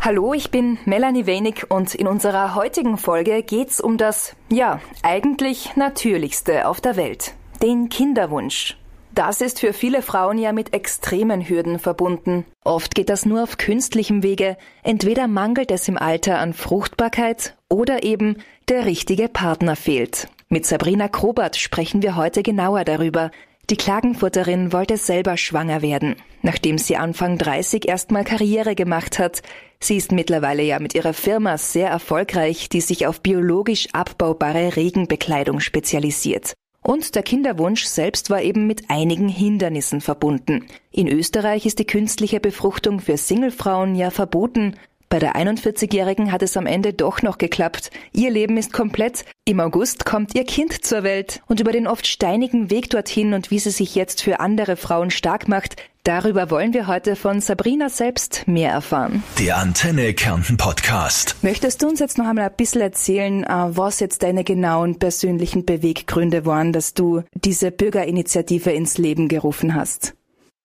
Hallo, ich bin Melanie Wenig und in unserer heutigen Folge geht's um das, ja, eigentlich Natürlichste auf der Welt, den Kinderwunsch. Das ist für viele Frauen ja mit extremen Hürden verbunden. Oft geht das nur auf künstlichem Wege, entweder mangelt es im Alter an Fruchtbarkeit oder eben der richtige Partner fehlt. Mit Sabrina Krobert sprechen wir heute genauer darüber, die Klagenfurterin wollte selber schwanger werden, nachdem sie Anfang 30 erstmal Karriere gemacht hat. Sie ist mittlerweile ja mit ihrer Firma sehr erfolgreich, die sich auf biologisch abbaubare Regenbekleidung spezialisiert. Und der Kinderwunsch selbst war eben mit einigen Hindernissen verbunden. In Österreich ist die künstliche Befruchtung für Singlefrauen ja verboten, bei der 41-Jährigen hat es am Ende doch noch geklappt. Ihr Leben ist komplett. Im August kommt ihr Kind zur Welt. Und über den oft steinigen Weg dorthin und wie sie sich jetzt für andere Frauen stark macht, darüber wollen wir heute von Sabrina selbst mehr erfahren. Der Antenne Kärnten Podcast. Möchtest du uns jetzt noch einmal ein bisschen erzählen, äh, was jetzt deine genauen persönlichen Beweggründe waren, dass du diese Bürgerinitiative ins Leben gerufen hast?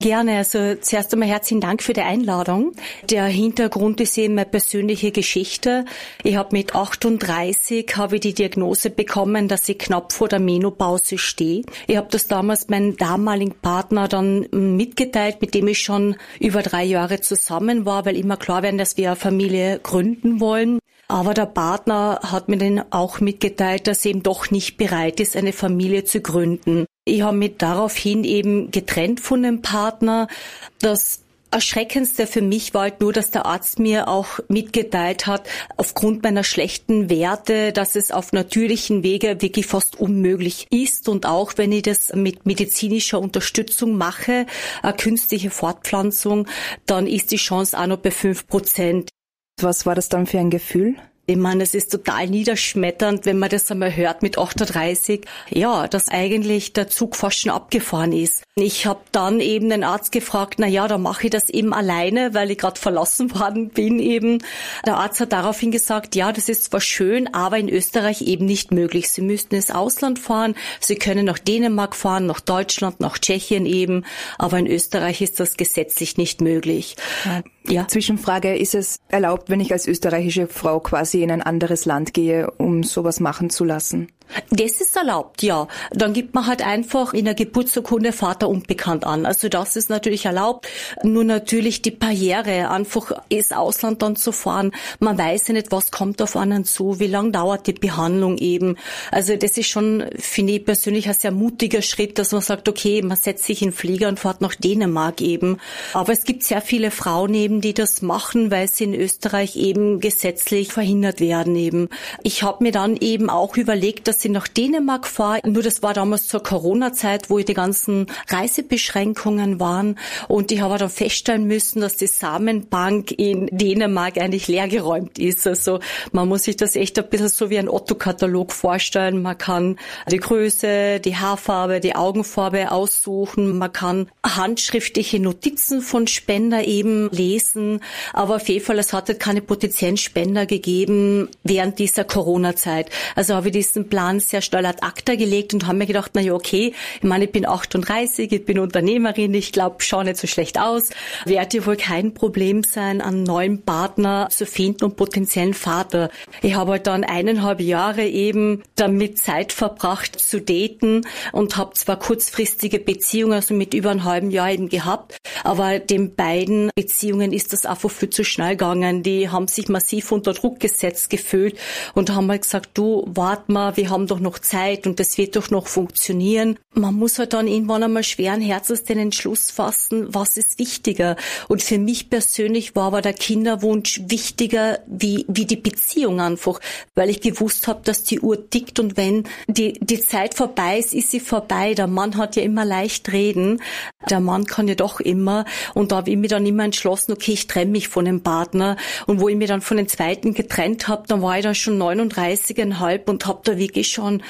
Gerne. Also zuerst einmal herzlichen Dank für die Einladung. Der Hintergrund ist eben meine persönliche Geschichte. Ich habe mit 38 habe ich die Diagnose bekommen, dass ich knapp vor der Menopause stehe. Ich habe das damals meinem damaligen Partner dann mitgeteilt, mit dem ich schon über drei Jahre zusammen war, weil immer klar werden, dass wir eine Familie gründen wollen. Aber der Partner hat mir dann auch mitgeteilt, dass er eben doch nicht bereit ist, eine Familie zu gründen. Ich habe mich daraufhin eben getrennt von dem Partner. Das Erschreckendste für mich war halt nur, dass der Arzt mir auch mitgeteilt hat, aufgrund meiner schlechten Werte, dass es auf natürlichen Wege wirklich fast unmöglich ist. Und auch wenn ich das mit medizinischer Unterstützung mache, eine künstliche Fortpflanzung, dann ist die Chance auch noch bei fünf Prozent. Was war das dann für ein Gefühl? Ich meine, es ist total niederschmetternd, wenn man das einmal hört mit 38. Ja, dass eigentlich der Zug fast schon abgefahren ist. Ich habe dann eben den Arzt gefragt, na ja, da mache ich das eben alleine, weil ich gerade verlassen worden bin eben. Der Arzt hat daraufhin gesagt, ja, das ist zwar schön, aber in Österreich eben nicht möglich. Sie müssten ins Ausland fahren, Sie können nach Dänemark fahren, nach Deutschland, nach Tschechien eben, aber in Österreich ist das gesetzlich nicht möglich. Ja. Zwischenfrage, ist es erlaubt, wenn ich als österreichische Frau quasi in ein anderes Land gehe, um sowas machen zu lassen? Das ist erlaubt, ja. Dann gibt man halt einfach in der Geburtsurkunde Vater unbekannt an. Also das ist natürlich erlaubt. Nur natürlich die Barriere, einfach ins Ausland dann zu fahren. Man weiß ja nicht, was kommt auf einen zu, wie lang dauert die Behandlung eben. Also das ist schon, finde ich persönlich, ein sehr mutiger Schritt, dass man sagt, okay, man setzt sich in den Flieger und fährt nach Dänemark eben. Aber es gibt sehr viele Frauen eben, die das machen, weil sie in Österreich eben gesetzlich verhindert werden eben. Ich habe mir dann eben auch überlegt, dass ich nach Dänemark fahre. Nur das war damals zur Corona-Zeit, wo die ganzen Reisebeschränkungen waren. Und ich habe dann feststellen müssen, dass die Samenbank in Dänemark eigentlich leergeräumt ist. Also man muss sich das echt ein bisschen so wie ein Otto-Katalog vorstellen. Man kann die Größe, die Haarfarbe, die Augenfarbe aussuchen. Man kann handschriftliche Notizen von Spender eben lesen. Aber auf jeden Fall, es hat keine potenziellen Spender gegeben während dieser Corona-Zeit. Also habe ich diesen Plan Plan sehr schnell ad acta gelegt und haben mir gedacht, na ja, okay, ich meine, ich bin 38, ich bin Unternehmerin, ich glaube, schaue nicht so schlecht aus. Werde wohl kein Problem sein, einen neuen Partner zu finden und potenziellen Vater. Ich habe halt dann eineinhalb Jahre eben damit Zeit verbracht zu daten und habe zwar kurzfristige Beziehungen, also mit über einem halben Jahr eben gehabt, aber den beiden Beziehungen ist das einfach viel zu schnell gegangen. Die haben sich massiv unter Druck gesetzt gefühlt und haben halt gesagt, du, wart mal, wir haben doch noch Zeit und das wird doch noch funktionieren. Man muss halt dann irgendwann einmal schweren Herzens den Entschluss fassen, was ist wichtiger. Und für mich persönlich war aber der Kinderwunsch wichtiger wie, wie die Beziehung einfach, weil ich gewusst habe, dass die Uhr tickt und wenn die, die Zeit vorbei ist, ist sie vorbei. Der Mann hat ja immer leicht reden. Der Mann kann ja doch immer. Und da habe ich mir dann immer entschlossen, okay, ich trenne mich von dem Partner. Und wo ich mir dann von dem zweiten getrennt habe, dann war ich dann schon 39,5 und habe da wirklich schon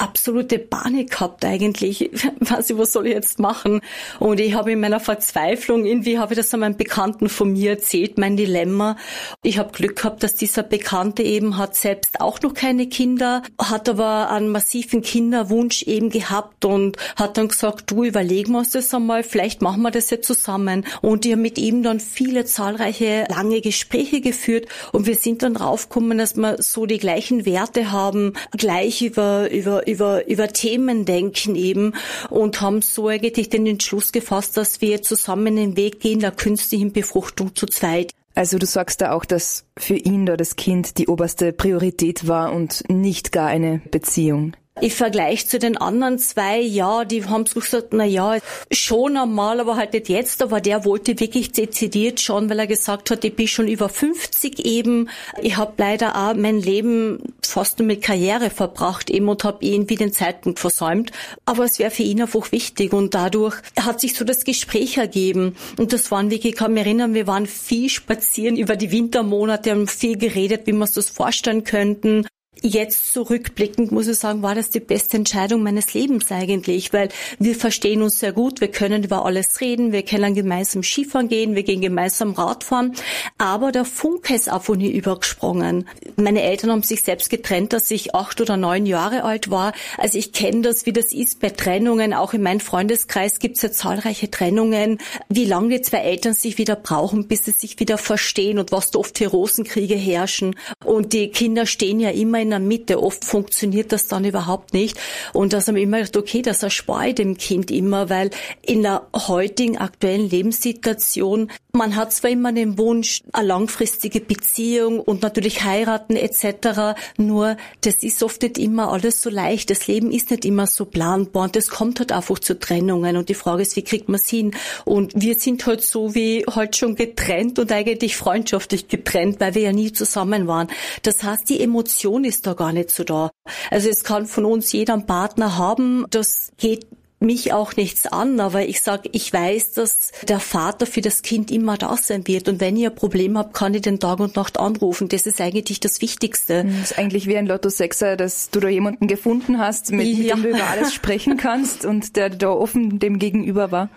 absolute Panik gehabt eigentlich. Weiß ich, was soll ich jetzt machen? Und ich habe in meiner Verzweiflung, irgendwie habe ich das an meinem Bekannten von mir erzählt, mein Dilemma. Ich habe Glück gehabt, dass dieser Bekannte eben hat selbst auch noch keine Kinder, hat aber einen massiven Kinderwunsch eben gehabt und hat dann gesagt, du überlegen wir uns das einmal, vielleicht machen wir das jetzt zusammen. Und ich habe mit ihm dann viele zahlreiche lange Gespräche geführt und wir sind dann draufgekommen, dass wir so die gleichen Werte haben, gleich über, über, über, über Themen denken eben und haben so eigentlich den Entschluss gefasst, dass wir zusammen den Weg gehen der künstlichen Befruchtung zu zweit. Also du sagst da auch, dass für ihn da das Kind die oberste Priorität war und nicht gar eine Beziehung. Ich vergleiche zu den anderen zwei, ja, die haben so gesagt, na ja, schon einmal, aber halt nicht jetzt, aber der wollte wirklich dezidiert schon, weil er gesagt hat, ich bin schon über 50 eben. Ich habe leider auch mein Leben fast nur mit Karriere verbracht eben und habe irgendwie den Zeitpunkt versäumt. Aber es wäre für ihn einfach wichtig und dadurch hat sich so das Gespräch ergeben. Und das waren wirklich, ich kann mich erinnern, wir waren viel spazieren über die Wintermonate, haben viel geredet, wie wir uns das vorstellen könnten. Jetzt zurückblickend muss ich sagen, war das die beste Entscheidung meines Lebens eigentlich, weil wir verstehen uns sehr gut, wir können über alles reden, wir können gemeinsam Skifahren gehen, wir gehen gemeinsam Radfahren, aber der Funke ist einfach nie übergesprungen. Meine Eltern haben sich selbst getrennt, dass ich acht oder neun Jahre alt war. Also ich kenne das, wie das ist bei Trennungen. Auch in meinem Freundeskreis gibt es ja zahlreiche Trennungen, wie lange die zwei Eltern sich wieder brauchen, bis sie sich wieder verstehen und was da oft für Rosenkriege herrschen. Und die Kinder stehen ja immer in in der Mitte. Oft funktioniert das dann überhaupt nicht. Und das haben wir immer gedacht, okay, das erspare ich dem Kind immer, weil in der heutigen aktuellen Lebenssituation, man hat zwar immer den Wunsch, eine langfristige Beziehung und natürlich heiraten etc., nur das ist oft nicht immer alles so leicht. Das Leben ist nicht immer so planbar und das kommt halt einfach zu Trennungen und die Frage ist, wie kriegt man es hin? Und wir sind halt so wie halt schon getrennt und eigentlich freundschaftlich getrennt, weil wir ja nie zusammen waren. Das heißt, die Emotion ist ist da gar nicht so da. Also es kann von uns jeder einen Partner haben, das geht mich auch nichts an, aber ich sage, ich weiß, dass der Vater für das Kind immer da sein wird. Und wenn ihr ein Problem habt, kann ich den Tag und Nacht anrufen. Das ist eigentlich das Wichtigste. Das ist eigentlich wie ein Lotto-Sechser, dass du da jemanden gefunden hast, mit, ja. dem du über alles sprechen kannst und der da offen dem gegenüber war.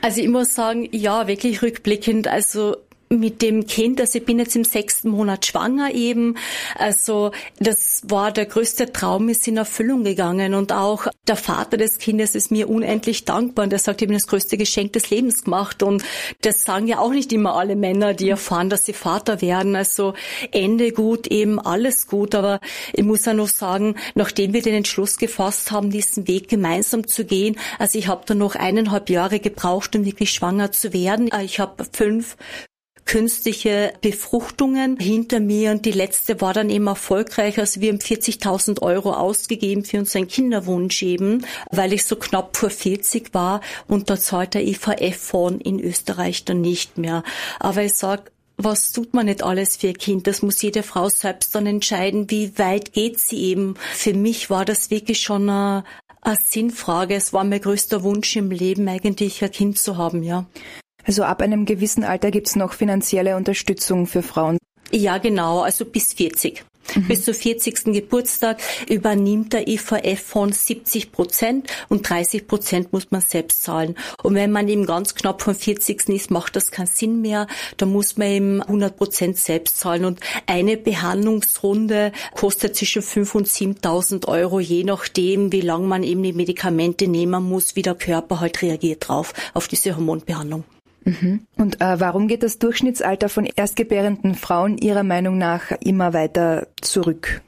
Also ich muss sagen, ja, wirklich rückblickend. Also mit dem Kind, also ich bin jetzt im sechsten Monat schwanger eben. Also das war der größte Traum, ist in Erfüllung gegangen und auch der Vater des Kindes ist mir unendlich dankbar und der sagt, ich habe das größte Geschenk des Lebens gemacht und das sagen ja auch nicht immer alle Männer, die erfahren, dass sie Vater werden. Also Ende gut, eben alles gut, aber ich muss ja noch sagen, nachdem wir den Entschluss gefasst haben, diesen Weg gemeinsam zu gehen, also ich habe dann noch eineinhalb Jahre gebraucht, um wirklich schwanger zu werden. Ich habe fünf künstliche Befruchtungen hinter mir und die letzte war dann eben erfolgreich. Also wir haben 40.000 Euro ausgegeben für unseren Kinderwunsch eben, weil ich so knapp vor 40 war und da zahlt der IVF-Fonds in Österreich dann nicht mehr. Aber ich sag, was tut man nicht alles für ihr Kind? Das muss jede Frau selbst dann entscheiden, wie weit geht sie eben. Für mich war das wirklich schon eine, eine Sinnfrage. Es war mein größter Wunsch im Leben, eigentlich ein Kind zu haben, ja. Also ab einem gewissen Alter gibt's noch finanzielle Unterstützung für Frauen. Ja, genau, also bis 40. Mhm. Bis zum 40. Geburtstag übernimmt der IVF-Fonds 70 Prozent und 30 Prozent muss man selbst zahlen. Und wenn man eben ganz knapp vom 40. ist, macht das keinen Sinn mehr. Da muss man eben 100 Prozent selbst zahlen. Und eine Behandlungsrunde kostet zwischen 5.000 und 7.000 Euro, je nachdem, wie lange man eben die Medikamente nehmen muss, wie der Körper halt reagiert drauf, auf diese Hormonbehandlung. Mhm. Und äh, warum geht das Durchschnittsalter von erstgebärenden Frauen Ihrer Meinung nach immer weiter zurück?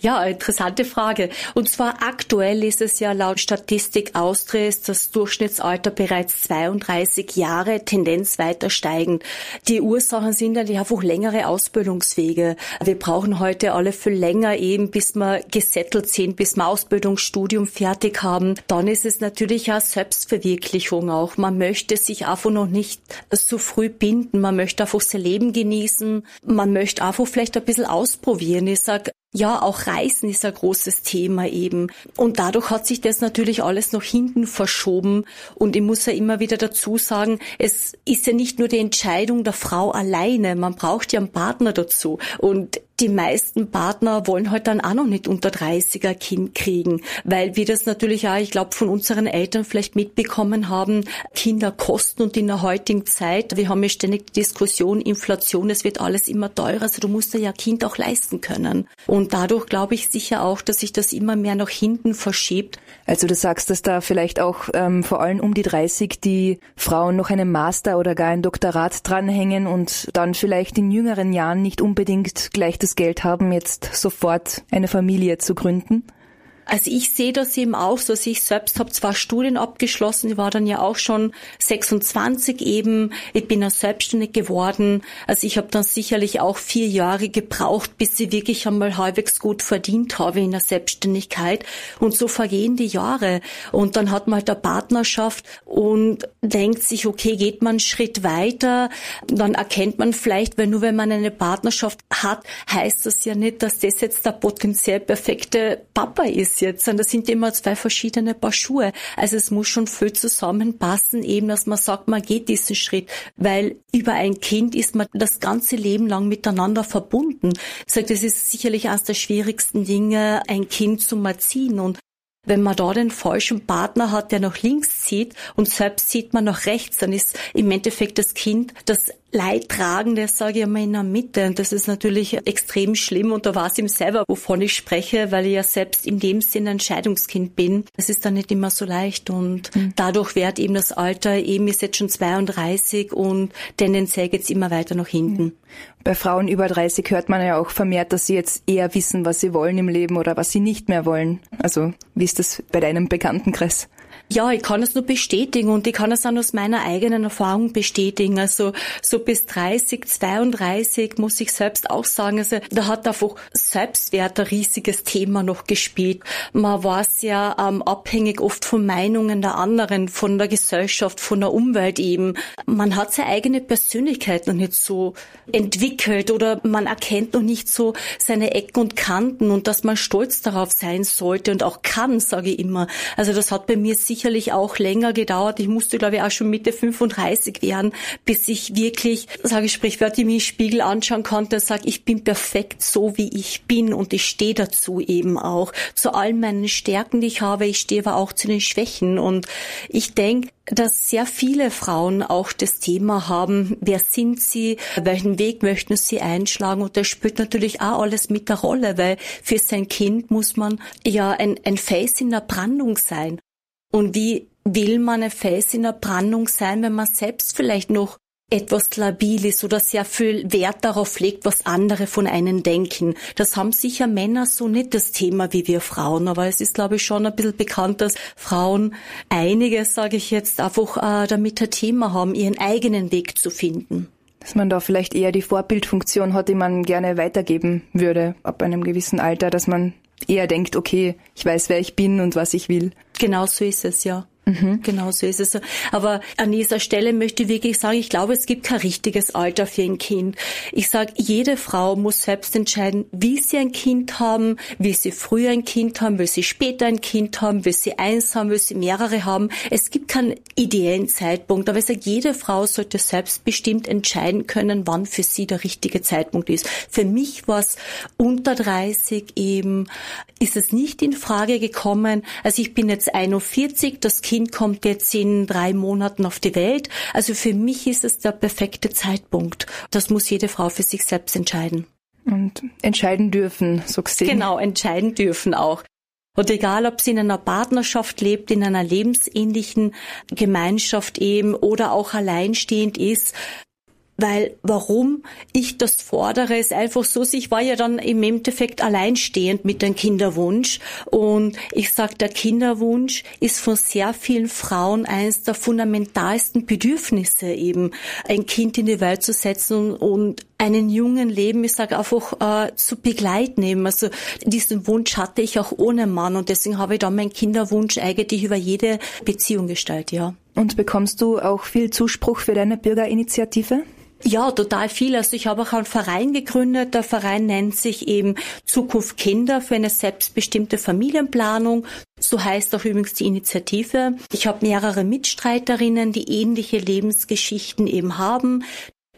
Ja, interessante Frage. Und zwar aktuell ist es ja laut Statistik Austria ist das Durchschnittsalter bereits 32 Jahre, Tendenz weiter steigend. Die Ursachen sind natürlich einfach längere Ausbildungswege. Wir brauchen heute alle viel länger eben, bis wir gesettelt sind, bis wir Ausbildungsstudium fertig haben. Dann ist es natürlich auch Selbstverwirklichung auch. Man möchte sich einfach noch nicht so früh binden. Man möchte einfach sein Leben genießen. Man möchte einfach vielleicht ein bisschen ausprobieren. Ich sag, ja, auch Reisen ist ein großes Thema eben. Und dadurch hat sich das natürlich alles nach hinten verschoben. Und ich muss ja immer wieder dazu sagen, es ist ja nicht nur die Entscheidung der Frau alleine. Man braucht ja einen Partner dazu. Und die meisten Partner wollen halt dann auch noch nicht unter 30er Kind kriegen, weil wir das natürlich auch, ich glaube, von unseren Eltern vielleicht mitbekommen haben, Kinder kosten und in der heutigen Zeit, wir haben ja ständig die Diskussion, Inflation, es wird alles immer teurer, also du musst ja Kind auch leisten können. Und dadurch glaube ich sicher auch, dass sich das immer mehr nach hinten verschiebt. Also du sagst, dass da vielleicht auch ähm, vor allem um die 30 die Frauen noch einen Master oder gar ein Doktorat dranhängen und dann vielleicht in jüngeren Jahren nicht unbedingt gleich das das Geld haben, jetzt sofort eine Familie zu gründen? Also ich sehe das eben auch so. Ich selbst habe zwar Studien abgeschlossen, ich war dann ja auch schon 26 eben. Ich bin auch selbstständig geworden. Also ich habe dann sicherlich auch vier Jahre gebraucht, bis ich wirklich einmal halbwegs gut verdient habe in der Selbstständigkeit. Und so vergehen die Jahre. Und dann hat man halt eine Partnerschaft und denkt sich, okay, geht man einen Schritt weiter, dann erkennt man vielleicht, weil nur wenn man eine Partnerschaft hat, heißt das ja nicht, dass das jetzt der potenziell perfekte Papa ist jetzt, sondern das sind immer zwei verschiedene Paar Schuhe. Also es muss schon viel zusammenpassen, eben, dass man sagt, man geht diesen Schritt, weil über ein Kind ist man das ganze Leben lang miteinander verbunden. Ich sage, das ist sicherlich eines der schwierigsten Dinge, ein Kind zu erziehen und wenn man da den falschen Partner hat, der nach links zieht und selbst sieht man nach rechts, dann ist im Endeffekt das Kind das Leidtragende, sage ich einmal, in der Mitte. Und das ist natürlich extrem schlimm. Und da weiß ich ihm selber, wovon ich spreche, weil ich ja selbst in dem Sinne ein Scheidungskind bin. Es ist dann nicht immer so leicht. Und mhm. dadurch wird eben das Alter, eben ist jetzt schon 32 und tendenziell geht's immer weiter nach hinten. Bei Frauen über 30 hört man ja auch vermehrt, dass sie jetzt eher wissen, was sie wollen im Leben oder was sie nicht mehr wollen. Also, wie ist das bei deinem Bekanntenkreis? Ja, ich kann es nur bestätigen und ich kann es auch aus meiner eigenen Erfahrung bestätigen. Also so bis 30, 32 muss ich selbst auch sagen, also da hat einfach Selbstwert ein riesiges Thema noch gespielt. Man war ja ähm, abhängig oft von Meinungen der anderen, von der Gesellschaft, von der Umwelt eben. Man hat seine eigene Persönlichkeit noch nicht so entwickelt oder man erkennt noch nicht so seine Ecken und Kanten und dass man stolz darauf sein sollte und auch kann, sage ich immer. Also das hat bei mir sicherlich auch länger gedauert. Ich musste, glaube ich, auch schon Mitte 35 werden, bis ich wirklich, sage ich sprichwörtlich, mir Spiegel anschauen konnte und sage, ich bin perfekt so, wie ich bin und ich stehe dazu eben auch. Zu allen meinen Stärken, die ich habe, ich stehe aber auch zu den Schwächen und ich denke, dass sehr viele Frauen auch das Thema haben, wer sind sie, welchen Weg möchten sie einschlagen und das spielt natürlich auch alles mit der Rolle, weil für sein Kind muss man ja ein, ein Face in der Brandung sein. Und wie will man ein Fels in der Brandung sein, wenn man selbst vielleicht noch etwas labil ist oder sehr viel Wert darauf legt, was andere von einem denken. Das haben sicher Männer so nicht das Thema wie wir Frauen, aber es ist, glaube ich, schon ein bisschen bekannt, dass Frauen einiges, sage ich jetzt, einfach äh, damit ein Thema haben, ihren eigenen Weg zu finden. Dass man da vielleicht eher die Vorbildfunktion hat, die man gerne weitergeben würde ab einem gewissen Alter, dass man eher denkt, okay, ich weiß, wer ich bin und was ich will. Genau so ist es, ja. Mhm. Genau so ist es. Aber an dieser Stelle möchte ich wirklich sagen, ich glaube, es gibt kein richtiges Alter für ein Kind. Ich sage, jede Frau muss selbst entscheiden, wie sie ein Kind haben, wie sie früher ein Kind haben, will sie später ein Kind haben, will sie eins haben, will sie mehrere haben. Es gibt keinen ideellen Zeitpunkt, aber ich sage, jede Frau sollte selbstbestimmt entscheiden können, wann für sie der richtige Zeitpunkt ist. Für mich war es unter 30 eben, ist es nicht in Frage gekommen. Also ich bin jetzt 41, das Kind Kind kommt jetzt in drei Monaten auf die Welt. Also für mich ist es der perfekte Zeitpunkt. Das muss jede Frau für sich selbst entscheiden. Und entscheiden dürfen, so gesehen. Genau, entscheiden dürfen auch. Und egal, ob sie in einer Partnerschaft lebt, in einer lebensähnlichen Gemeinschaft eben oder auch alleinstehend ist, weil warum ich das fordere, ist einfach so, ich war ja dann im Endeffekt alleinstehend mit dem Kinderwunsch und ich sag, der Kinderwunsch ist von sehr vielen Frauen eines der fundamentalsten Bedürfnisse eben, ein Kind in die Welt zu setzen und einen jungen Leben, ich sage einfach, äh, zu begleiten. Also diesen Wunsch hatte ich auch ohne Mann und deswegen habe ich dann meinen Kinderwunsch eigentlich über jede Beziehung gestellt, ja. Und bekommst du auch viel Zuspruch für deine Bürgerinitiative? Ja, total viel. Also ich habe auch einen Verein gegründet. Der Verein nennt sich eben Zukunft Kinder für eine selbstbestimmte Familienplanung. So heißt auch übrigens die Initiative. Ich habe mehrere Mitstreiterinnen, die ähnliche Lebensgeschichten eben haben.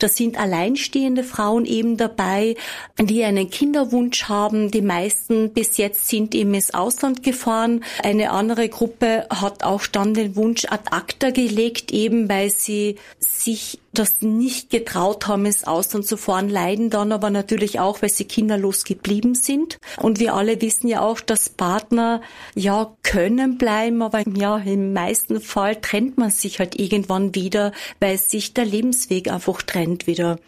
Da sind alleinstehende Frauen eben dabei, die einen Kinderwunsch haben. Die meisten bis jetzt sind eben ins Ausland gefahren. Eine andere Gruppe hat auch dann den Wunsch ad acta gelegt, eben weil sie sich das nicht getraut haben, ins Ausland zu fahren, leiden dann aber natürlich auch, weil sie kinderlos geblieben sind. Und wir alle wissen ja auch, dass Partner ja können bleiben, aber ja, im meisten Fall trennt man sich halt irgendwann wieder, weil sich der Lebensweg einfach trennt wieder.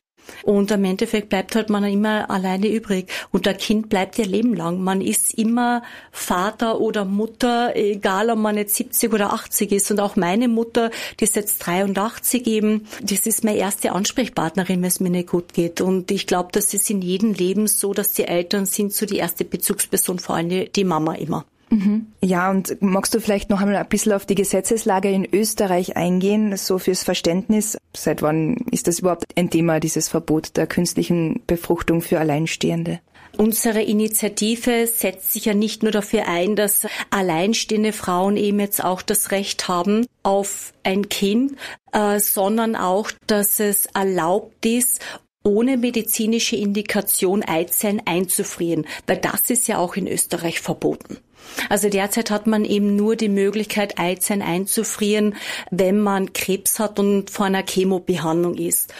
Und im Endeffekt bleibt halt man immer alleine übrig. Und der Kind bleibt ja Leben lang. Man ist immer Vater oder Mutter, egal ob man jetzt 70 oder 80 ist. Und auch meine Mutter, die ist jetzt 83 eben, das ist meine erste Ansprechpartnerin, wenn es mir nicht gut geht. Und ich glaube, das ist in jedem Leben so, dass die Eltern sind so die erste Bezugsperson, vor allem die Mama immer. Mhm. Ja, und magst du vielleicht noch einmal ein bisschen auf die Gesetzeslage in Österreich eingehen, so fürs Verständnis? Seit wann ist das überhaupt ein Thema, dieses Verbot der künstlichen Befruchtung für Alleinstehende? Unsere Initiative setzt sich ja nicht nur dafür ein, dass alleinstehende Frauen eben jetzt auch das Recht haben auf ein Kind, äh, sondern auch, dass es erlaubt ist, ohne medizinische Indikation Eizellen einzufrieren, weil das ist ja auch in Österreich verboten. Also derzeit hat man eben nur die Möglichkeit, Eizellen einzufrieren, wenn man Krebs hat und vor einer Chemobehandlung ist.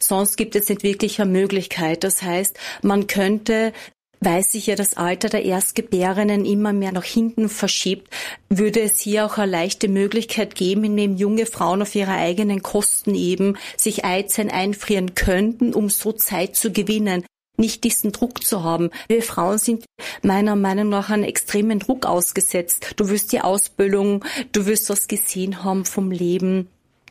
Sonst gibt es nicht wirklich eine Möglichkeit. Das heißt, man könnte weil sich ja das Alter der Erstgebärenden immer mehr nach hinten verschiebt, würde es hier auch eine leichte Möglichkeit geben, indem junge Frauen auf ihre eigenen Kosten eben sich Eizellen einfrieren könnten, um so Zeit zu gewinnen nicht diesen Druck zu haben. Wir Frauen sind meiner Meinung nach einen extremen Druck ausgesetzt. Du wirst die Ausbildung, du wirst was gesehen haben vom Leben.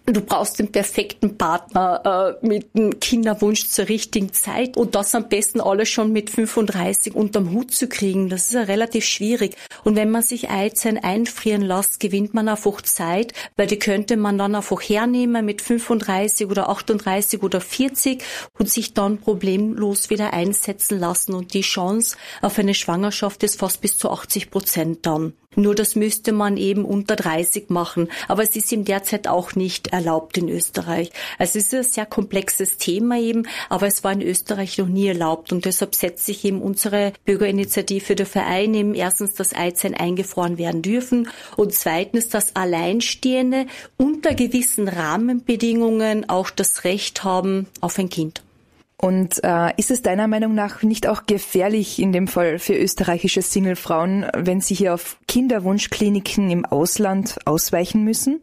Du brauchst den perfekten Partner äh, mit einem Kinderwunsch zur richtigen Zeit und das am besten alles schon mit 35 unterm Hut zu kriegen. Das ist ja relativ schwierig. Und wenn man sich Eizellen einfrieren lässt, gewinnt man einfach Zeit, weil die könnte man dann einfach hernehmen mit 35 oder 38 oder 40 und sich dann problemlos wieder einsetzen lassen. Und die Chance auf eine Schwangerschaft ist fast bis zu 80 Prozent dann. Nur das müsste man eben unter 30 machen. Aber es ist ihm derzeit auch nicht erlaubt in Österreich. Also es ist ein sehr komplexes Thema eben, aber es war in Österreich noch nie erlaubt. Und deshalb setzt sich eben unsere Bürgerinitiative der Verein eben erstens, dass Eizellen eingefroren werden dürfen und zweitens, dass Alleinstehende unter gewissen Rahmenbedingungen auch das Recht haben auf ein Kind. Und äh, ist es deiner Meinung nach nicht auch gefährlich in dem Fall für österreichische Singlefrauen, wenn sie hier auf Kinderwunschkliniken im Ausland ausweichen müssen?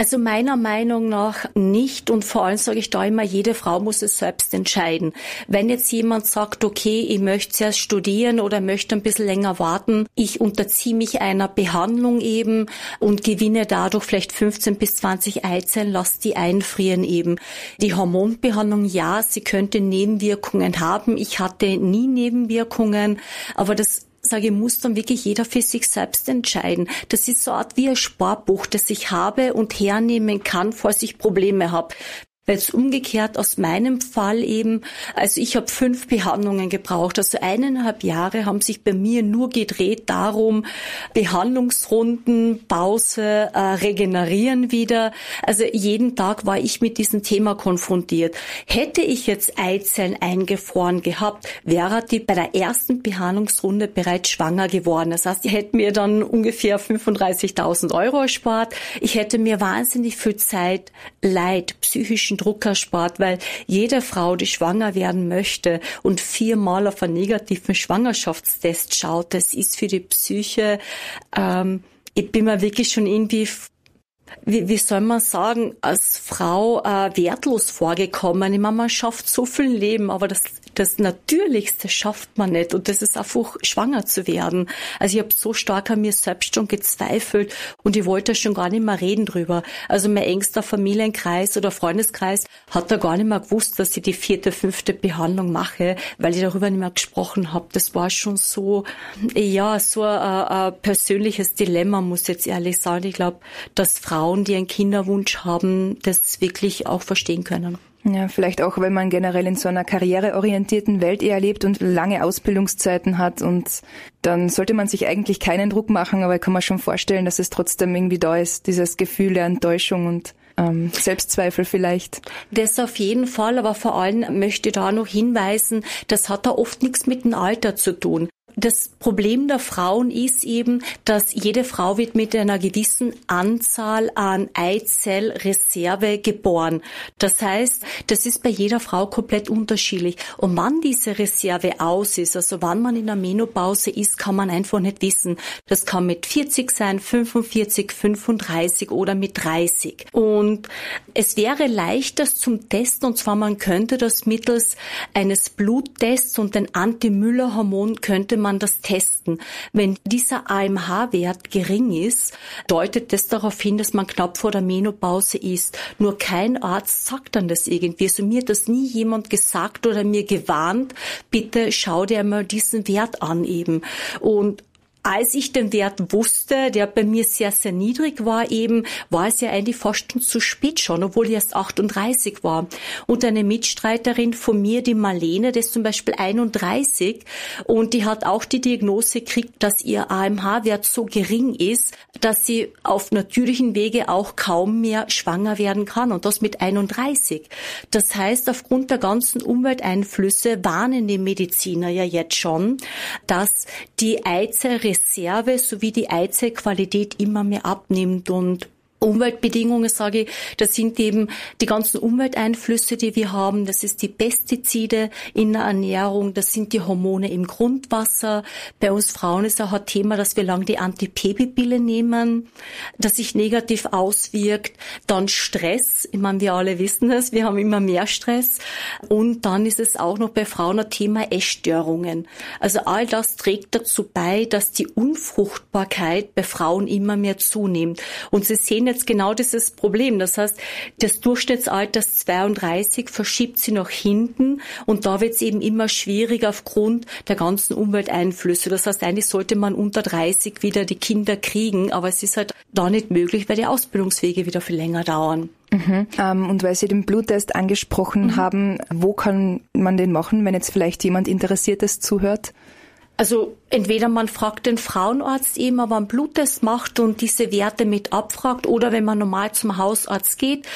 Also meiner Meinung nach nicht und vor allem sage ich da immer, jede Frau muss es selbst entscheiden. Wenn jetzt jemand sagt, okay, ich möchte zuerst studieren oder möchte ein bisschen länger warten, ich unterziehe mich einer Behandlung eben und gewinne dadurch vielleicht 15 bis 20 Eizellen, lass die einfrieren eben. Die Hormonbehandlung, ja, sie könnte Nebenwirkungen haben. Ich hatte nie Nebenwirkungen, aber das sage muss dann wirklich jeder für sich selbst entscheiden. Das ist so eine Art wie ein Sportbuch, das ich habe und hernehmen kann, falls ich Probleme habe. Jetzt umgekehrt aus meinem Fall eben, also ich habe fünf Behandlungen gebraucht. Also eineinhalb Jahre haben sich bei mir nur gedreht darum, Behandlungsrunden, Pause, äh, regenerieren wieder. Also jeden Tag war ich mit diesem Thema konfrontiert. Hätte ich jetzt Eizellen eingefroren gehabt, wäre die bei der ersten Behandlungsrunde bereits schwanger geworden. Das heißt, ich hätte mir dann ungefähr 35.000 Euro erspart. Ich hätte mir wahnsinnig viel Zeit, Leid, psychischen Druck erspart, weil jede Frau, die schwanger werden möchte und viermal auf einen negativen Schwangerschaftstest schaut, das ist für die Psyche, ähm, ich bin mir wirklich schon irgendwie wie, wie soll man sagen, als Frau äh, wertlos vorgekommen. Ich meine, man schafft so viel Leben, aber das das Natürlichste schafft man nicht und das ist einfach schwanger zu werden. Also ich habe so stark an mir selbst schon gezweifelt und ich wollte schon gar nicht mehr reden drüber. Also mein engster Familienkreis oder Freundeskreis hat da gar nicht mehr gewusst, dass ich die vierte, fünfte Behandlung mache, weil ich darüber nicht mehr gesprochen habe. Das war schon so, ja, so ein, ein persönliches Dilemma, muss ich jetzt ehrlich sagen. Ich glaube, dass Frauen, die einen Kinderwunsch haben, das wirklich auch verstehen können. Ja, vielleicht auch, weil man generell in so einer karriereorientierten Welt eher lebt und lange Ausbildungszeiten hat und dann sollte man sich eigentlich keinen Druck machen, aber ich kann mir schon vorstellen, dass es trotzdem irgendwie da ist, dieses Gefühl der Enttäuschung und ähm, Selbstzweifel vielleicht. Das auf jeden Fall, aber vor allem möchte ich da noch hinweisen, das hat da oft nichts mit dem Alter zu tun. Das Problem der Frauen ist eben, dass jede Frau wird mit einer gewissen Anzahl an Eizellreserve geboren. Das heißt, das ist bei jeder Frau komplett unterschiedlich. Und wann diese Reserve aus ist, also wann man in der Menopause ist, kann man einfach nicht wissen. Das kann mit 40 sein, 45, 35 oder mit 30. Und es wäre leicht, das zum Testen, und zwar man könnte das mittels eines Bluttests und den Anti-Müller-Hormon könnte man das testen. Wenn dieser AMH-Wert gering ist, deutet das darauf hin, dass man knapp vor der Menopause ist. Nur kein Arzt sagt dann das irgendwie. Also mir hat das nie jemand gesagt oder mir gewarnt, bitte schau dir mal diesen Wert an eben. Und als ich den Wert wusste, der bei mir sehr, sehr niedrig war eben, war es ja eigentlich fast schon zu spät schon, obwohl ich erst 38 war. Und eine Mitstreiterin von mir, die Marlene, das ist zum Beispiel 31 und die hat auch die Diagnose gekriegt, dass ihr AMH-Wert so gering ist, dass sie auf natürlichen Wege auch kaum mehr schwanger werden kann und das mit 31. Das heißt, aufgrund der ganzen Umwelteinflüsse warnen die Mediziner ja jetzt schon, dass die Eizelle Reserve sowie die Eizellqualität immer mehr abnimmt und Umweltbedingungen, sage ich, das sind eben die ganzen Umwelteinflüsse, die wir haben. Das ist die Pestizide in der Ernährung, das sind die Hormone im Grundwasser. Bei uns Frauen ist auch ein Thema, dass wir lang die Antibabypille nehmen, das sich negativ auswirkt. Dann Stress, ich meine, wir alle wissen es, wir haben immer mehr Stress. Und dann ist es auch noch bei Frauen ein Thema Essstörungen. Also all das trägt dazu bei, dass die Unfruchtbarkeit bei Frauen immer mehr zunimmt. Und Sie sehen jetzt genau dieses Problem. Das heißt, das Durchschnittsalter 32 verschiebt sie nach hinten und da wird es eben immer schwieriger aufgrund der ganzen Umwelteinflüsse. Das heißt, eigentlich sollte man unter 30 wieder die Kinder kriegen, aber es ist halt da nicht möglich, weil die Ausbildungswege wieder viel länger dauern. Mhm. Ähm, und weil Sie den Bluttest angesprochen mhm. haben, wo kann man den machen, wenn jetzt vielleicht jemand Interessiertes zuhört? Also entweder man fragt den Frauenarzt eben, ob er einen Bluttest macht und diese Werte mit abfragt, oder wenn man normal zum Hausarzt geht,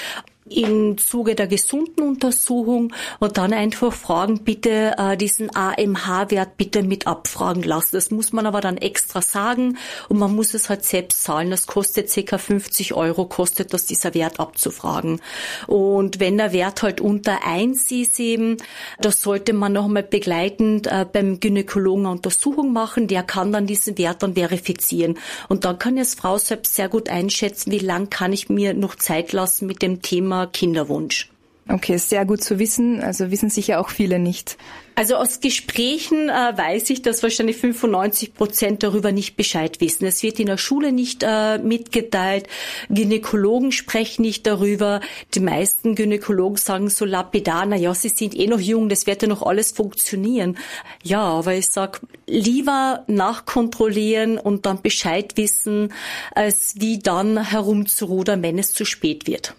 im Zuge der gesunden Untersuchung und dann einfach fragen, bitte äh, diesen AMH-Wert bitte mit abfragen lassen. Das muss man aber dann extra sagen und man muss es halt selbst zahlen. Das kostet ca. 50 Euro, kostet das dieser Wert abzufragen. Und wenn der Wert halt unter eins ist eben, das sollte man noch einmal begleitend äh, beim Gynäkologen eine Untersuchung machen. Der kann dann diesen Wert dann verifizieren. Und dann kann jetzt Frau selbst sehr gut einschätzen, wie lang kann ich mir noch Zeit lassen mit dem Thema Kinderwunsch. Okay, sehr gut zu wissen. Also wissen sicher auch viele nicht. Also aus Gesprächen äh, weiß ich, dass wahrscheinlich 95 Prozent darüber nicht Bescheid wissen. Es wird in der Schule nicht äh, mitgeteilt. Gynäkologen sprechen nicht darüber. Die meisten Gynäkologen sagen so lapidar, na ja, sie sind eh noch jung, das wird ja noch alles funktionieren. Ja, aber ich sag lieber nachkontrollieren und dann Bescheid wissen, als wie dann herumzurudern, wenn es zu spät wird.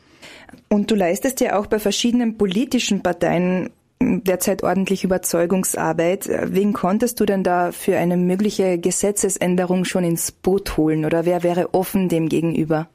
Und du leistest ja auch bei verschiedenen politischen Parteien derzeit ordentlich Überzeugungsarbeit. Wen konntest du denn da für eine mögliche Gesetzesänderung schon ins Boot holen oder wer wäre offen dem gegenüber?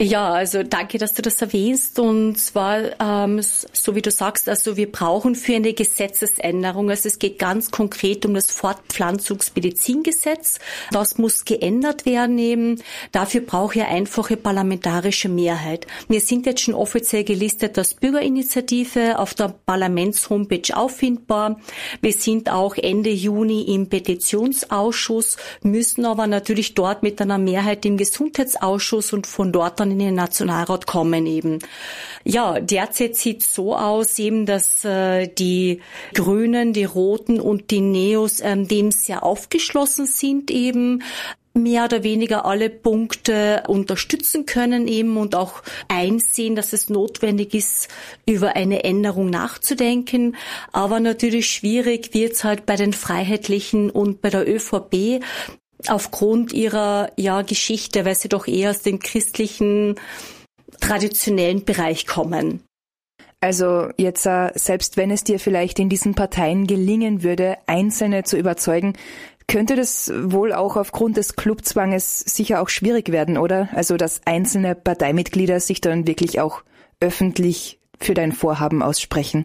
Ja, also danke, dass du das erwähnst. Und zwar, ähm, so wie du sagst, also wir brauchen für eine Gesetzesänderung, also es geht ganz konkret um das Fortpflanzungsmedizingesetz. Das muss geändert werden eben. Dafür brauche ich einfache parlamentarische Mehrheit. Wir sind jetzt schon offiziell gelistet als Bürgerinitiative auf der Parlaments-Homepage auffindbar. Wir sind auch Ende Juni im Petitionsausschuss, müssen aber natürlich dort mit einer Mehrheit im Gesundheitsausschuss und von dort dann in den Nationalrat kommen eben. Ja, derzeit sieht so aus eben, dass äh, die Grünen, die Roten und die Neos ähm, dem sehr aufgeschlossen sind eben mehr oder weniger alle Punkte unterstützen können eben und auch einsehen, dass es notwendig ist, über eine Änderung nachzudenken. Aber natürlich schwierig wird es halt bei den Freiheitlichen und bei der ÖVP, aufgrund ihrer ja, Geschichte, weil sie doch eher aus dem christlichen, traditionellen Bereich kommen. Also jetzt, äh, selbst wenn es dir vielleicht in diesen Parteien gelingen würde, Einzelne zu überzeugen, könnte das wohl auch aufgrund des Clubzwanges sicher auch schwierig werden, oder? Also, dass einzelne Parteimitglieder sich dann wirklich auch öffentlich für dein Vorhaben aussprechen.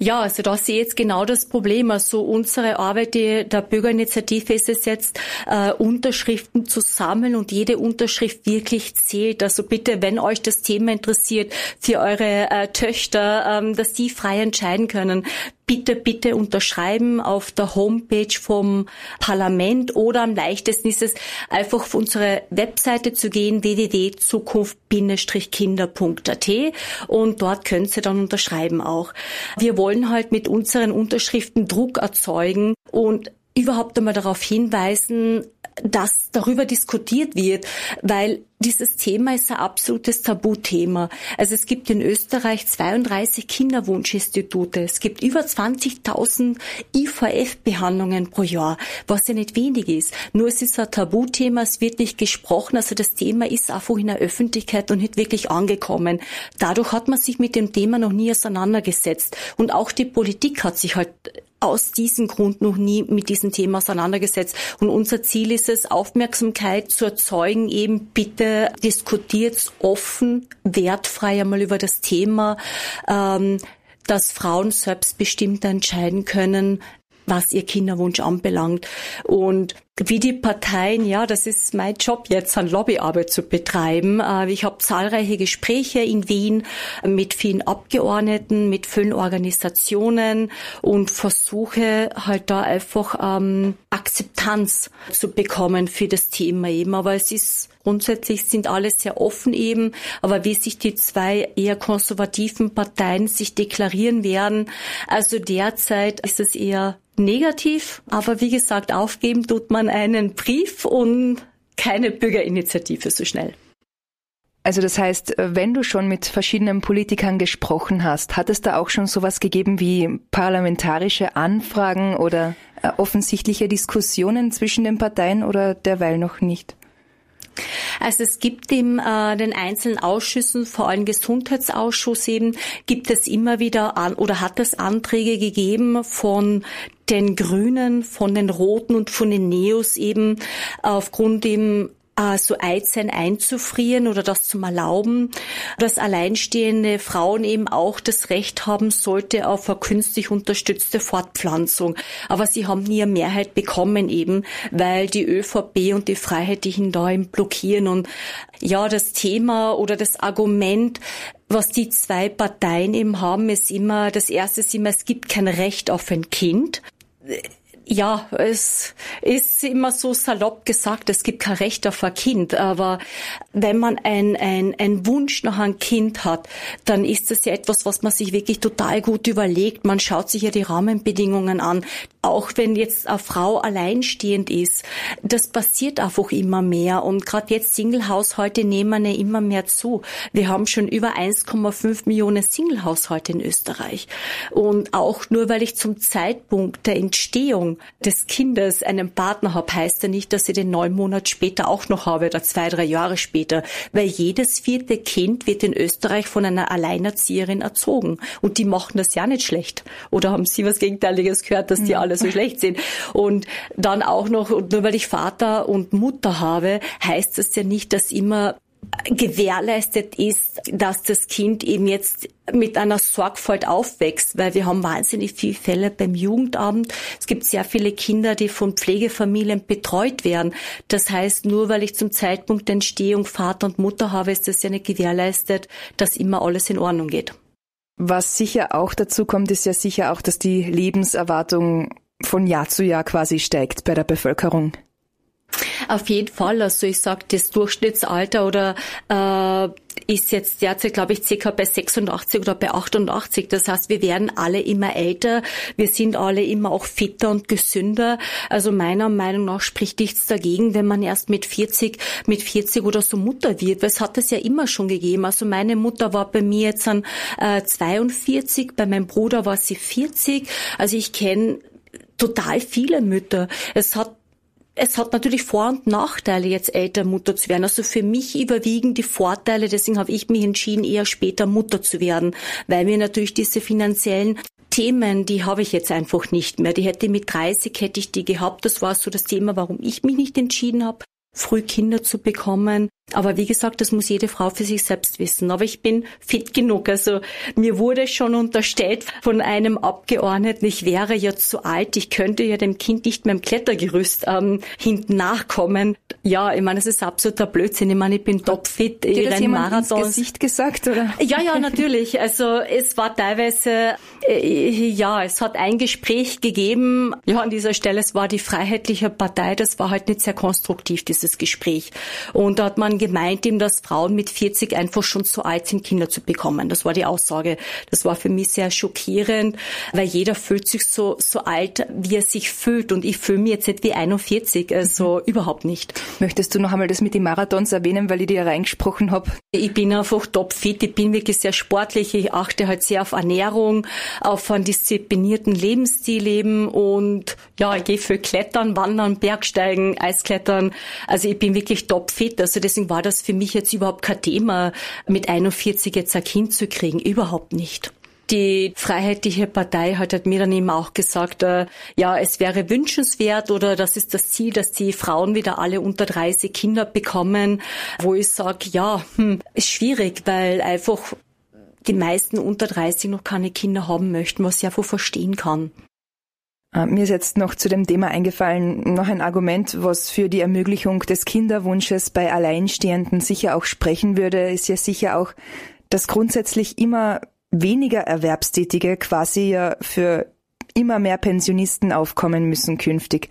Ja, also da sehe ich jetzt genau das Problem. Also unsere Arbeit der Bürgerinitiative ist es jetzt, äh, Unterschriften zu sammeln und jede Unterschrift wirklich zählt. Also bitte, wenn euch das Thema interessiert, für eure äh, Töchter, ähm, dass die frei entscheiden können, bitte, bitte unterschreiben auf der Homepage vom Parlament oder am leichtesten ist es einfach auf unsere Webseite zu gehen, www.zukunft-kinder.at und dort können Sie dann unterschreiben auch. Wir wollen halt mit unseren Unterschriften Druck erzeugen und überhaupt einmal darauf hinweisen, dass darüber diskutiert wird, weil dieses Thema ist ein absolutes Tabuthema. Also es gibt in Österreich 32 Kinderwunschinstitute. Es gibt über 20.000 IVF-Behandlungen pro Jahr, was ja nicht wenig ist. Nur es ist ein Tabuthema, es wird nicht gesprochen. Also das Thema ist einfach in der Öffentlichkeit und nicht wirklich angekommen. Dadurch hat man sich mit dem Thema noch nie auseinandergesetzt. Und auch die Politik hat sich halt aus diesem Grund noch nie mit diesem Thema auseinandergesetzt. Und unser Ziel ist es, Aufmerksamkeit zu erzeugen, eben bitte diskutiert offen, wertfrei einmal über das Thema, ähm, dass Frauen selbstbestimmt entscheiden können, was ihr Kinderwunsch anbelangt. Und wie die Parteien, ja, das ist mein Job jetzt, an Lobbyarbeit zu betreiben. Äh, ich habe zahlreiche Gespräche in Wien mit vielen Abgeordneten, mit vielen Organisationen und versuche halt da einfach ähm, Akzeptanz zu bekommen für das Thema eben. Aber es ist grundsätzlich sind alle sehr offen eben, aber wie sich die zwei eher konservativen Parteien sich deklarieren werden, also derzeit ist es eher negativ, aber wie gesagt, aufgeben tut man einen Brief und keine Bürgerinitiative so schnell. Also das heißt, wenn du schon mit verschiedenen Politikern gesprochen hast, hat es da auch schon sowas gegeben wie parlamentarische Anfragen oder äh, offensichtliche Diskussionen zwischen den Parteien oder derweil noch nicht? Also es gibt in äh, den einzelnen Ausschüssen, vor allem Gesundheitsausschuss eben, gibt es immer wieder an oder hat es Anträge gegeben von den Grünen, von den Roten und von den Neos eben aufgrund eben äh, so Eizellen einzufrieren oder das zum erlauben, dass alleinstehende Frauen eben auch das Recht haben sollte auf eine künstlich unterstützte Fortpflanzung. Aber sie haben nie eine Mehrheit bekommen eben, weil die ÖVP und die Freiheitlichen da eben blockieren und ja, das Thema oder das Argument, was die zwei Parteien eben haben, ist immer, das erste ist immer, es gibt kein Recht auf ein Kind ja, es ist immer so salopp gesagt, es gibt kein Recht auf ein Kind, aber wenn man ein, ein, ein Wunsch nach einem Kind hat, dann ist das ja etwas, was man sich wirklich total gut überlegt. Man schaut sich ja die Rahmenbedingungen an. Auch wenn jetzt eine Frau alleinstehend ist, das passiert einfach immer mehr. Und gerade jetzt Single-Haushalte nehmen ja immer mehr zu. Wir haben schon über 1,5 Millionen Single-Haushalte in Österreich. Und auch nur weil ich zum Zeitpunkt der Entstehung des Kindes einen Partner habe, heißt ja nicht, dass ich den neun Monate später auch noch habe oder zwei, drei Jahre später. Weil jedes vierte Kind wird in Österreich von einer Alleinerzieherin erzogen. Und die machen das ja nicht schlecht. Oder haben Sie was Gegenteiliges gehört, dass die alle so schlecht sind? Und dann auch noch, nur weil ich Vater und Mutter habe, heißt das ja nicht, dass immer gewährleistet ist, dass das Kind eben jetzt mit einer Sorgfalt aufwächst, weil wir haben wahnsinnig viele Fälle beim Jugendamt. Es gibt sehr viele Kinder, die von Pflegefamilien betreut werden. Das heißt, nur weil ich zum Zeitpunkt der Entstehung Vater und Mutter habe, ist das ja nicht gewährleistet, dass immer alles in Ordnung geht. Was sicher auch dazu kommt, ist ja sicher auch, dass die Lebenserwartung von Jahr zu Jahr quasi steigt bei der Bevölkerung. Auf jeden Fall. Also ich sage, das Durchschnittsalter oder äh, ist jetzt derzeit, glaube ich, circa bei 86 oder bei 88. Das heißt, wir werden alle immer älter. Wir sind alle immer auch fitter und gesünder. Also meiner Meinung nach spricht nichts dagegen, wenn man erst mit 40, mit 40 oder so Mutter wird. Weil es hat es ja immer schon gegeben. Also meine Mutter war bei mir jetzt an äh, 42, bei meinem Bruder war sie 40. Also ich kenne total viele Mütter. Es hat es hat natürlich Vor- und Nachteile, jetzt älter Mutter zu werden. Also für mich überwiegen die Vorteile, deswegen habe ich mich entschieden, eher später Mutter zu werden, weil mir natürlich diese finanziellen Themen, die habe ich jetzt einfach nicht mehr. Die hätte mit 30 hätte ich die gehabt. Das war so das Thema, warum ich mich nicht entschieden habe früh Kinder zu bekommen. Aber wie gesagt, das muss jede Frau für sich selbst wissen. Aber ich bin fit genug. Also mir wurde schon unterstellt von einem Abgeordneten, ich wäre jetzt zu alt, ich könnte ja dem Kind nicht mehr im Klettergerüst ähm, hinten nachkommen. Ja, ich meine, es ist absoluter Blödsinn. Ich meine, ich bin topfit. Dir ich das jemand Marathons. ins Gesicht gesagt, oder? Ja, ja, natürlich. Also es war teilweise, äh, ja, es hat ein Gespräch gegeben. Ja, an dieser Stelle, es war die Freiheitliche Partei. Das war halt nicht sehr konstruktiv, dieses Gespräch. Und da hat man gemeint ihm, dass Frauen mit 40 einfach schon zu alt sind, Kinder zu bekommen. Das war die Aussage. Das war für mich sehr schockierend, weil jeder fühlt sich so, so alt, wie er sich fühlt. Und ich fühle mich jetzt nicht wie 41, also mhm. überhaupt nicht. Möchtest du noch einmal das mit den Marathons erwähnen, weil ich dir reingesprochen habe? Ich bin einfach topfit. Ich bin wirklich sehr sportlich. Ich achte halt sehr auf Ernährung, auf einen disziplinierten Lebensstil leben und ja, ich gehe für Klettern, Wandern, Bergsteigen, Eisklettern. Also ich bin wirklich topfit. Also deswegen war das für mich jetzt überhaupt kein Thema, mit 41 jetzt ein Kind zu kriegen. Überhaupt nicht. Die Freiheitliche Partei hat, hat mir dann eben auch gesagt, äh, ja, es wäre wünschenswert oder das ist das Ziel, dass die Frauen wieder alle unter 30 Kinder bekommen, wo ich sage, ja, hm, ist schwierig, weil einfach die meisten unter 30 noch keine Kinder haben möchten, was ich einfach verstehen kann. Äh, mir ist jetzt noch zu dem Thema eingefallen, noch ein Argument, was für die Ermöglichung des Kinderwunsches bei Alleinstehenden sicher auch sprechen würde, ist ja sicher auch, dass grundsätzlich immer weniger Erwerbstätige quasi ja für immer mehr Pensionisten aufkommen müssen künftig.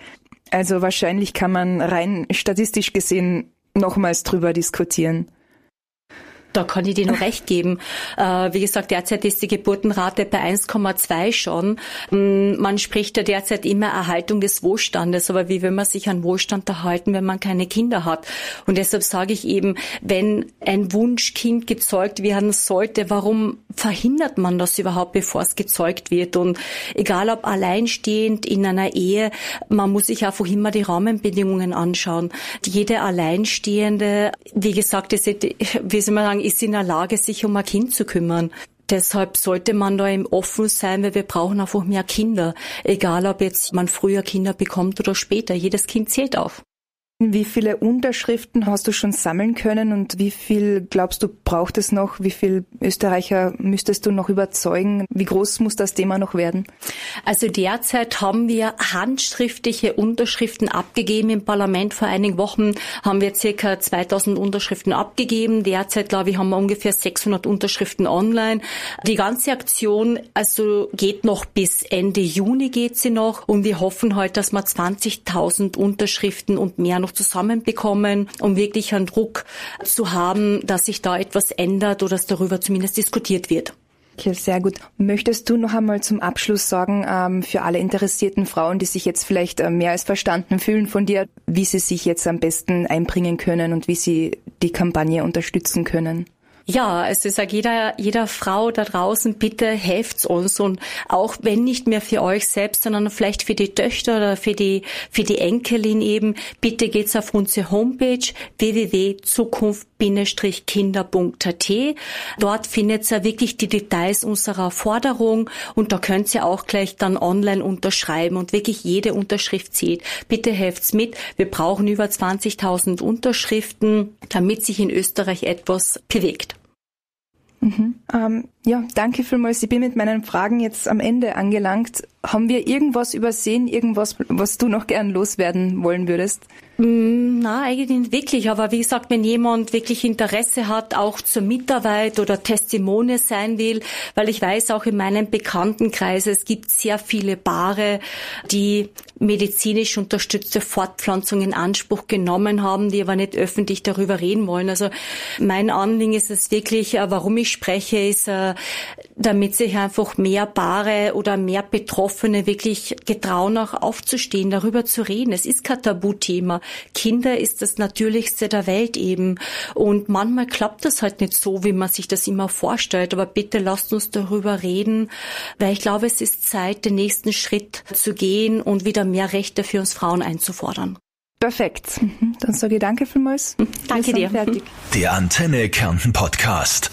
Also wahrscheinlich kann man rein statistisch gesehen nochmals drüber diskutieren da kann ich dir noch recht geben. Äh, wie gesagt, derzeit ist die Geburtenrate bei 1,2 schon. Mm, man spricht ja derzeit immer Erhaltung des Wohlstandes, aber wie will man sich an Wohlstand erhalten, wenn man keine Kinder hat? Und deshalb sage ich eben, wenn ein Wunschkind gezeugt werden sollte, warum verhindert man das überhaupt, bevor es gezeugt wird? Und egal ob alleinstehend in einer Ehe, man muss sich einfach immer die Rahmenbedingungen anschauen. Jede Alleinstehende, wie gesagt, ist, wie soll man sagen, ist in der Lage, sich um ein Kind zu kümmern. Deshalb sollte man da im Offen sein, weil wir brauchen einfach mehr Kinder. Egal, ob jetzt man früher Kinder bekommt oder später. Jedes Kind zählt auf. Wie viele Unterschriften hast du schon sammeln können und wie viel glaubst du braucht es noch? Wie viel Österreicher müsstest du noch überzeugen? Wie groß muss das Thema noch werden? Also derzeit haben wir handschriftliche Unterschriften abgegeben im Parlament. Vor einigen Wochen haben wir circa 2000 Unterschriften abgegeben. Derzeit, glaube ich, haben wir ungefähr 600 Unterschriften online. Die ganze Aktion also geht noch bis Ende Juni geht sie noch und wir hoffen heute, dass wir 20.000 Unterschriften und mehr noch noch zusammenbekommen, um wirklich einen Druck zu haben, dass sich da etwas ändert oder dass darüber zumindest diskutiert wird. Okay, sehr gut. Möchtest du noch einmal zum Abschluss sagen, ähm, für alle interessierten Frauen, die sich jetzt vielleicht äh, mehr als verstanden fühlen von dir, wie sie sich jetzt am besten einbringen können und wie sie die Kampagne unterstützen können? Ja, also ich sage jeder, jeder Frau da draußen, bitte helft uns und auch wenn nicht mehr für euch selbst, sondern vielleicht für die Töchter oder für die, für die Enkelin eben, bitte geht's auf unsere Homepage www.zukunft-kinder.at. Dort findet ihr wirklich die Details unserer Forderung und da könnt ihr auch gleich dann online unterschreiben und wirklich jede Unterschrift zählt. Bitte helft's mit. Wir brauchen über 20.000 Unterschriften, damit sich in Österreich etwas bewegt. Mhm. Ja, danke vielmals. Ich bin mit meinen Fragen jetzt am Ende angelangt. Haben wir irgendwas übersehen, irgendwas, was du noch gern loswerden wollen würdest? Mm, na, eigentlich nicht wirklich. Aber wie gesagt, wenn jemand wirklich Interesse hat, auch zur Mitarbeit oder Testimone sein will, weil ich weiß auch in meinem Bekanntenkreis, es gibt sehr viele Paare, die medizinisch unterstützte Fortpflanzung in Anspruch genommen haben, die aber nicht öffentlich darüber reden wollen. Also mein Anliegen ist es wirklich, äh, warum ich spreche, ist, äh, damit sich einfach mehr Paare oder mehr Betroffene wirklich getrauen, auch aufzustehen, darüber zu reden. Es ist kein Tabuthema. Kinder ist das Natürlichste der Welt eben. Und manchmal klappt das halt nicht so, wie man sich das immer vorstellt. Aber bitte lasst uns darüber reden, weil ich glaube, es ist Zeit, den nächsten Schritt zu gehen und wieder mehr Rechte für uns Frauen einzufordern. Perfekt. Dann sage ich danke vielmals. Danke dir. Fertig. Der Antenne Kärnten Podcast.